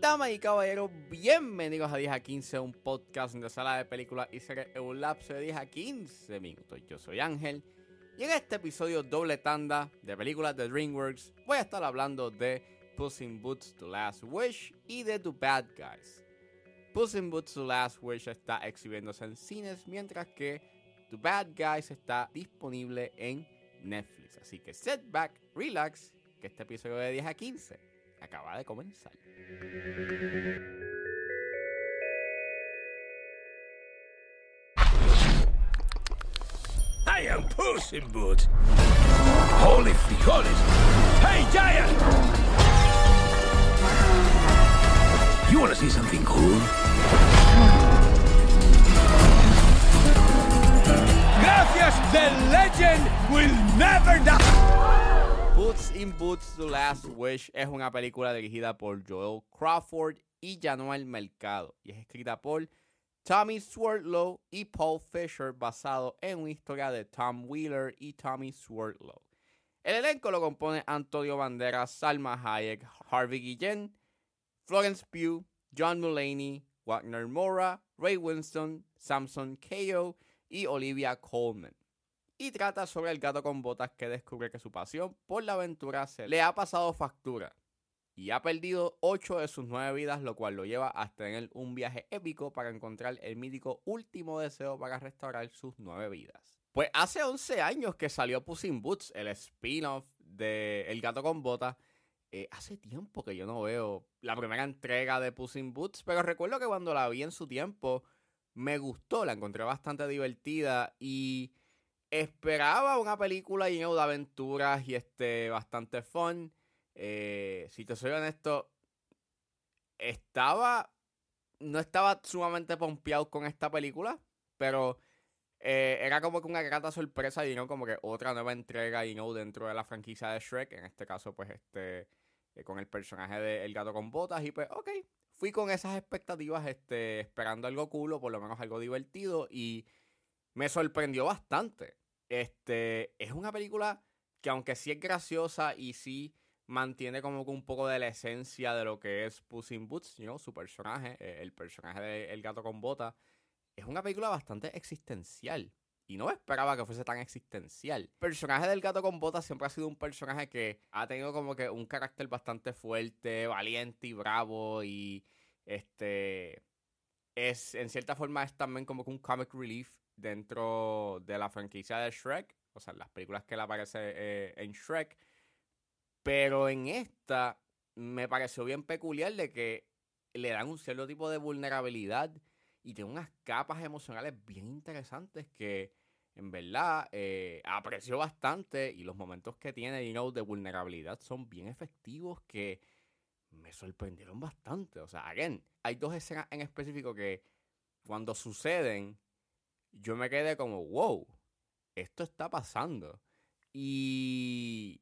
Damas y caballeros, bienvenidos a 10 a 15, un podcast de sala de películas y series en un lapso de 10 a 15 minutos. Yo soy Ángel y en este episodio doble tanda de películas de DreamWorks voy a estar hablando de Puss in Boots The Last Wish y de The Bad Guys. Puss in Boots The Last Wish está exhibiéndose en cines mientras que The Bad Guys está disponible en Netflix. Así que set back, relax, que este episodio de 10 a 15 acaba de comenzar. I am Puss in Boots. Holy frijoles. Hey, Giant! You want to see something cool? The legend will never die. Puss in Boots The Last Wish es una película dirigida por Joel Crawford y Januel Mercado y es escrita por Tommy Swerdlow y Paul Fisher basado en una historia de Tom Wheeler y Tommy Swerdlow. El elenco lo compone Antonio Banderas, Salma Hayek, Harvey Guillén, Florence Pugh, John Mulaney, Wagner Mora, Ray Winston, Samson Keogh y Olivia Colman y trata sobre el gato con botas que descubre que su pasión por la aventura se le ha pasado factura y ha perdido 8 de sus 9 vidas, lo cual lo lleva a tener un viaje épico para encontrar el mítico último deseo para restaurar sus 9 vidas. Pues hace 11 años que salió Puss in Boots, el spin-off de El gato con botas. Eh, hace tiempo que yo no veo la primera entrega de Puss in Boots, pero recuerdo que cuando la vi en su tiempo me gustó, la encontré bastante divertida y esperaba una película llena de aventuras y este bastante fun. Eh, si te soy honesto, estaba. No estaba sumamente pompeado con esta película, pero eh, era como que una grata sorpresa y no como que otra nueva entrega y dentro de la franquicia de Shrek. En este caso, pues este. eh, con el personaje de gato con botas. Y pues, ok. Fui con esas expectativas, este, esperando algo cool o por lo menos algo divertido. Y me sorprendió bastante. Este, es una película que aunque sí es graciosa y sí mantiene como que un poco de la esencia de lo que es Puss in Boots, you know, su personaje, eh, el personaje de El gato con bota, es una película bastante existencial. Y no esperaba que fuese tan existencial. El personaje del gato con botas siempre ha sido un personaje que ha tenido como que un carácter bastante fuerte, valiente y bravo. Y este es en cierta forma es también como que un comic relief dentro de la franquicia de Shrek. O sea, las películas que él aparece eh, en Shrek. Pero en esta me pareció bien peculiar de que le dan un cierto tipo de vulnerabilidad y tiene unas capas emocionales bien interesantes que en verdad eh, aprecio bastante y los momentos que tiene know, de vulnerabilidad son bien efectivos que me sorprendieron bastante. O sea, again, hay dos escenas en específico que cuando suceden yo me quedé como, wow, esto está pasando. Y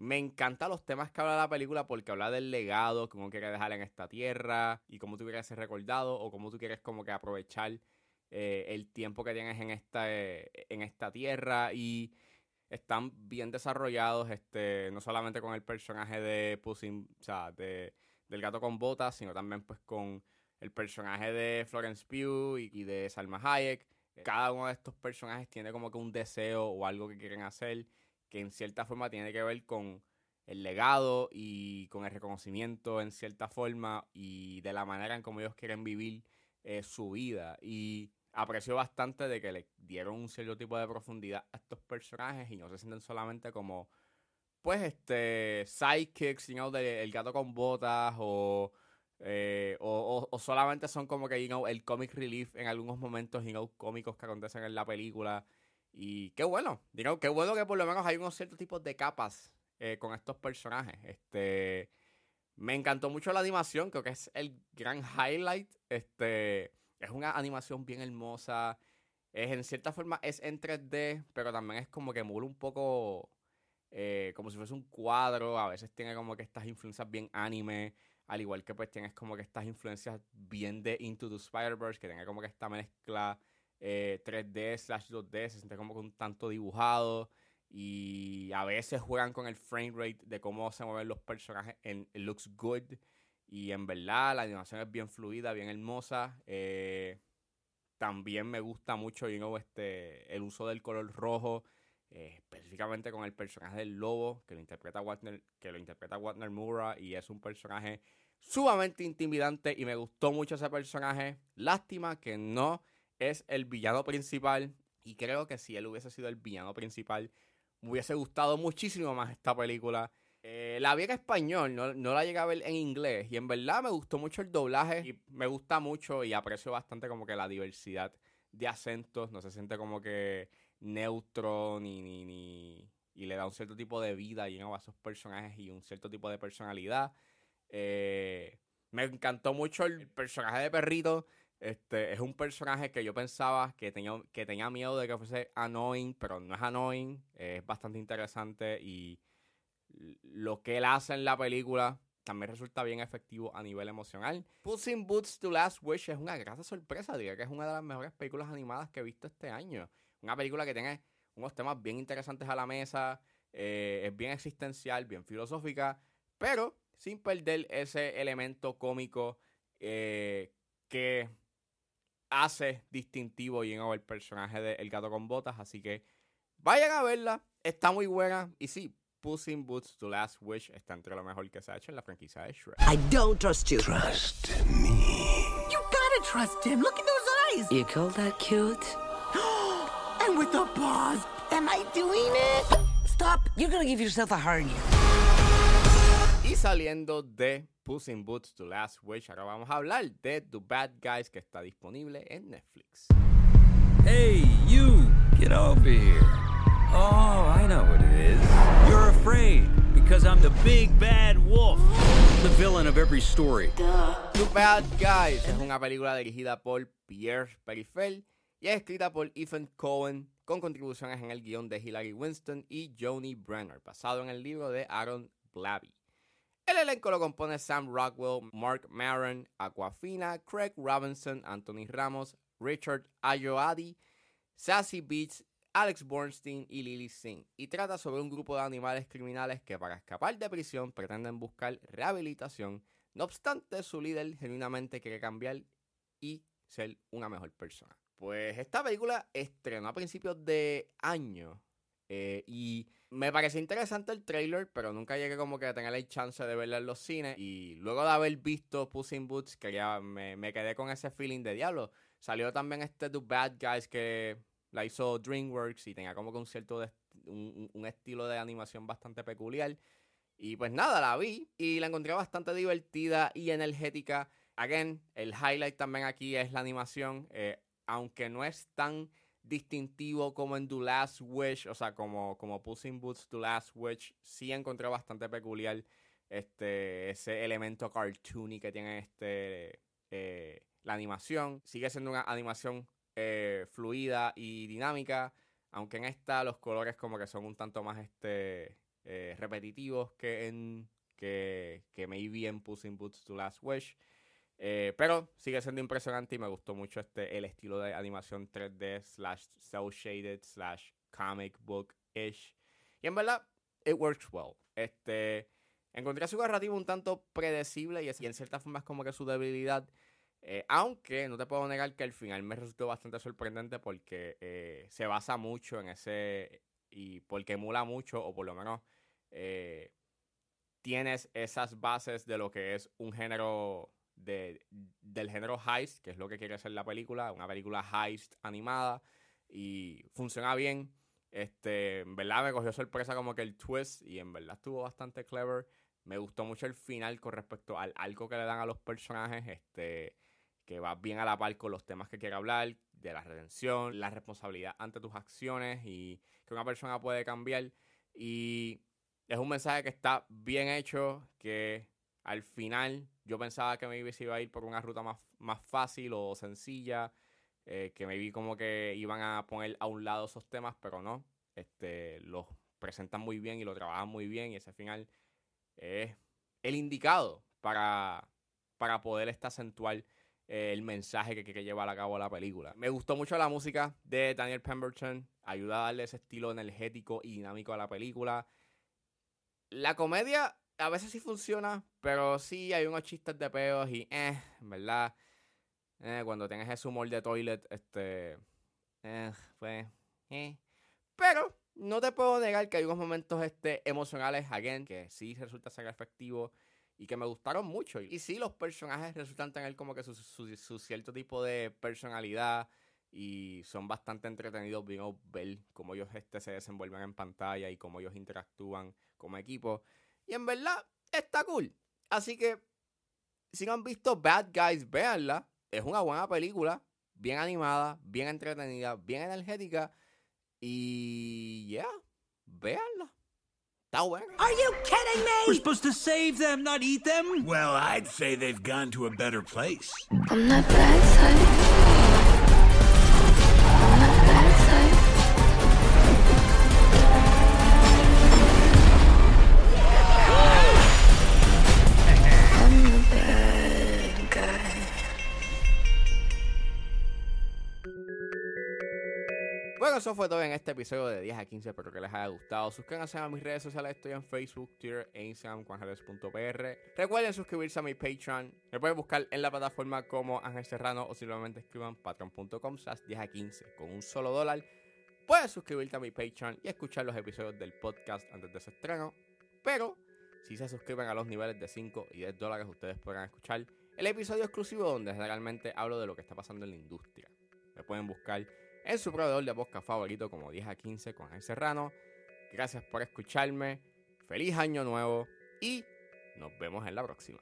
me encantan los temas que habla la película porque habla del legado que uno quiere dejar en esta tierra y cómo tú quieres ser recordado o cómo tú quieres como que aprovechar eh, el tiempo que tienes en esta, eh, en esta tierra y están bien desarrollados, este, no solamente con el personaje de Puss in- o sea, de, del gato con botas, sino también pues con el personaje de Florence Pugh y, y de Salma Hayek. Cada uno de estos personajes tiene como que un deseo o algo que quieren hacer que en cierta forma tiene que ver con el legado y con el reconocimiento en cierta forma y de la manera en cómo ellos quieren vivir eh, su vida. Y aprecio bastante de que le dieron un cierto tipo de profundidad a estos personajes y no se sienten solamente como, pues, este, sidekicks, you know, El gato con botas o, eh, o, o- solamente son como que, you el comic relief en algunos momentos, you know, cómicos que acontecen en la película. Y qué bueno, know, qué bueno que por lo menos hay unos ciertos tipos de capas eh, con estos personajes. Este, me encantó mucho la animación, creo que es el gran highlight. Este, es una animación bien hermosa. Es en cierta forma es en 3D, pero también es como que emula un poco eh, como si fuese un cuadro. A veces tiene como que estas influencias bien anime. Al igual que pues tienes como que estas influencias bien de Into the Spider-Verse, que tiene como que esta mezcla 3D eh, slash 2D, se siente como un tanto dibujado y a veces juegan con el frame rate de cómo se mueven los personajes en looks good y en verdad la animación es bien fluida, bien hermosa. Eh, también me gusta mucho este, el uso del color rojo, eh, específicamente con el personaje del lobo, que lo interpreta Wagner, que lo interpreta Wagner Mura y es un personaje sumamente intimidante y me gustó mucho ese personaje. Lástima que no es el villano principal y creo que si él hubiese sido el villano principal, me hubiese gustado muchísimo más esta película. Eh, la vi en español, no, no, la llegué a ver en inglés. Y en verdad me gustó mucho el doblaje. Y me gusta mucho y aprecio bastante como que la diversidad de acentos. No se siente como que neutro ni, ni, ni y le da un cierto tipo de vida y a esos personajes y un cierto tipo de personalidad. Eh, me encantó mucho el personaje de perrito. Este, es un personaje que yo pensaba que tenía, que tenía miedo de que fuese annoying, pero no es annoying. es bastante interesante y lo que él hace en la película también resulta bien efectivo a nivel emocional. Puss Boots to Last Wish es una gran sorpresa, diría que es una de las mejores películas animadas que he visto este año. Una película que tiene unos temas bien interesantes a la mesa, eh, es bien existencial, bien filosófica, pero sin perder ese elemento cómico eh, que hace distintivo y el personaje de El Gato con Botas. Así que vayan a verla, está muy buena. Y sí, Puss in Boots The Last Wish está entre lo mejor que se ha hecho en la franquicia de Shrek. I don't trust you. Trust me. You gotta trust him. Look at those eyes. You call that cute? and with the paws. Am I doing it? Stop. You're gonna give yourself a hernia. Y saliendo de Puss in Boots The Last Wish, ahora vamos a hablar de The Bad Guys que está disponible en Netflix. Hey, you! Get over here. Oh, I know what it is. You're afraid because I'm the big bad wolf, the villain of every story. The Bad Guys es una película dirigida por Pierre Perifel y es escrita por Ethan Cohen con contribuciones en el guion de Hilary Winston y Joni Brenner, basado en el libro de Aaron Blabby. El elenco lo compone Sam Rockwell, Mark Maron, Aquafina, Craig Robinson, Anthony Ramos, Richard Ayoade, Sassy Beats Alex Bornstein y Lily Singh, y trata sobre un grupo de animales criminales que para escapar de prisión pretenden buscar rehabilitación, no obstante su líder genuinamente quiere cambiar y ser una mejor persona. Pues esta película estrenó a principios de año eh, y me pareció interesante el trailer, pero nunca llegué como que a tener la chance de verla en los cines. Y luego de haber visto Puss in Boots, que ya me, me quedé con ese feeling de diablo. Salió también este The Bad Guys que la hizo DreamWorks y tenía como que un cierto un, estilo de animación bastante peculiar. Y pues nada, la vi y la encontré bastante divertida y energética. Again, el highlight también aquí es la animación. Eh, aunque no es tan distintivo como en The Last Wish, o sea, como, como Puss in Boots The Last Wish, sí encontré bastante peculiar este, ese elemento cartoony que tiene este, eh, la animación. Sigue siendo una animación eh, fluida y dinámica. Aunque en esta los colores como que son un tanto más este eh, repetitivos que en que, que maybe en Puss in Boots to Last Wish. Eh, pero sigue siendo impresionante y me gustó mucho este el estilo de animación 3D slash cel shaded slash comic book ish. Y en verdad, it works well. Este encontré su narrativa un tanto predecible y, en cierta forma es como que su debilidad eh, aunque no te puedo negar que al final me resultó bastante sorprendente porque eh, se basa mucho en ese y porque emula mucho o por lo menos eh, tienes esas bases de lo que es un género de, del género heist, que es lo que quiere hacer la película, una película heist animada y funciona bien. Este, en verdad me cogió sorpresa como que el twist y en verdad estuvo bastante clever. Me gustó mucho el final con respecto al arco que le dan a los personajes. Este, que va bien a la par con los temas que quiere hablar, de la redención, la responsabilidad ante tus acciones y que una persona puede cambiar. Y es un mensaje que está bien hecho, que al final yo pensaba que maybe se iba a ir por una ruta más, más fácil o sencilla, eh, que vi como que iban a poner a un lado esos temas, pero no. Este, los presentan muy bien y lo trabajan muy bien y ese final es el indicado para, para poder esta acentuar eh, el mensaje que quiere llevar a cabo la película. Me gustó mucho la música de Daniel Pemberton, ayuda a darle ese estilo energético y dinámico a la película. La comedia a veces sí funciona, pero sí hay unos chistes de peos y eh, verdad, eh, cuando tengas ese humor de toilet, este, eh, pues, eh. Pero no te puedo negar que hay unos momentos este, emocionales, again, que sí resulta ser efectivo y que me gustaron mucho. Y sí, los personajes resultan tener como que su, su, cierto tipo de personalidad y son bastante entretenidos viendo ver cómo ellos este, se desenvuelven en pantalla y cómo ellos interactúan como equipo. Y en verdad, está cool. Así que, si no han visto Bad Guys, véanla. Es una buena película, bien animada, bien entretenida, bien energética. Y ya, yeah, véanla. Está buena. Are you kidding We're me? supposed to save them, not eat them. Well, I'd say they've gone to a better place. On that bad side. Eso fue todo en este episodio de 10 a 15. Espero que les haya gustado. Suscríbanse a mis redes sociales. Estoy en Facebook, Twitter e Instagram, juanjeles.pr. Recuerden suscribirse a mi Patreon. Me pueden buscar en la plataforma como Ángel Serrano o simplemente escriban patreon.com slash 10 a 15 con un solo dólar. Puedes suscribirte a mi Patreon y escuchar los episodios del podcast antes de su estreno. Pero si se suscriben a los niveles de 5 y 10 dólares, ustedes podrán escuchar el episodio exclusivo donde generalmente hablo de lo que está pasando en la industria. Me pueden buscar en su proveedor de podcast favorito como 10 a 15 con Ángel Serrano. Gracias por escucharme. Feliz año nuevo y nos vemos en la próxima.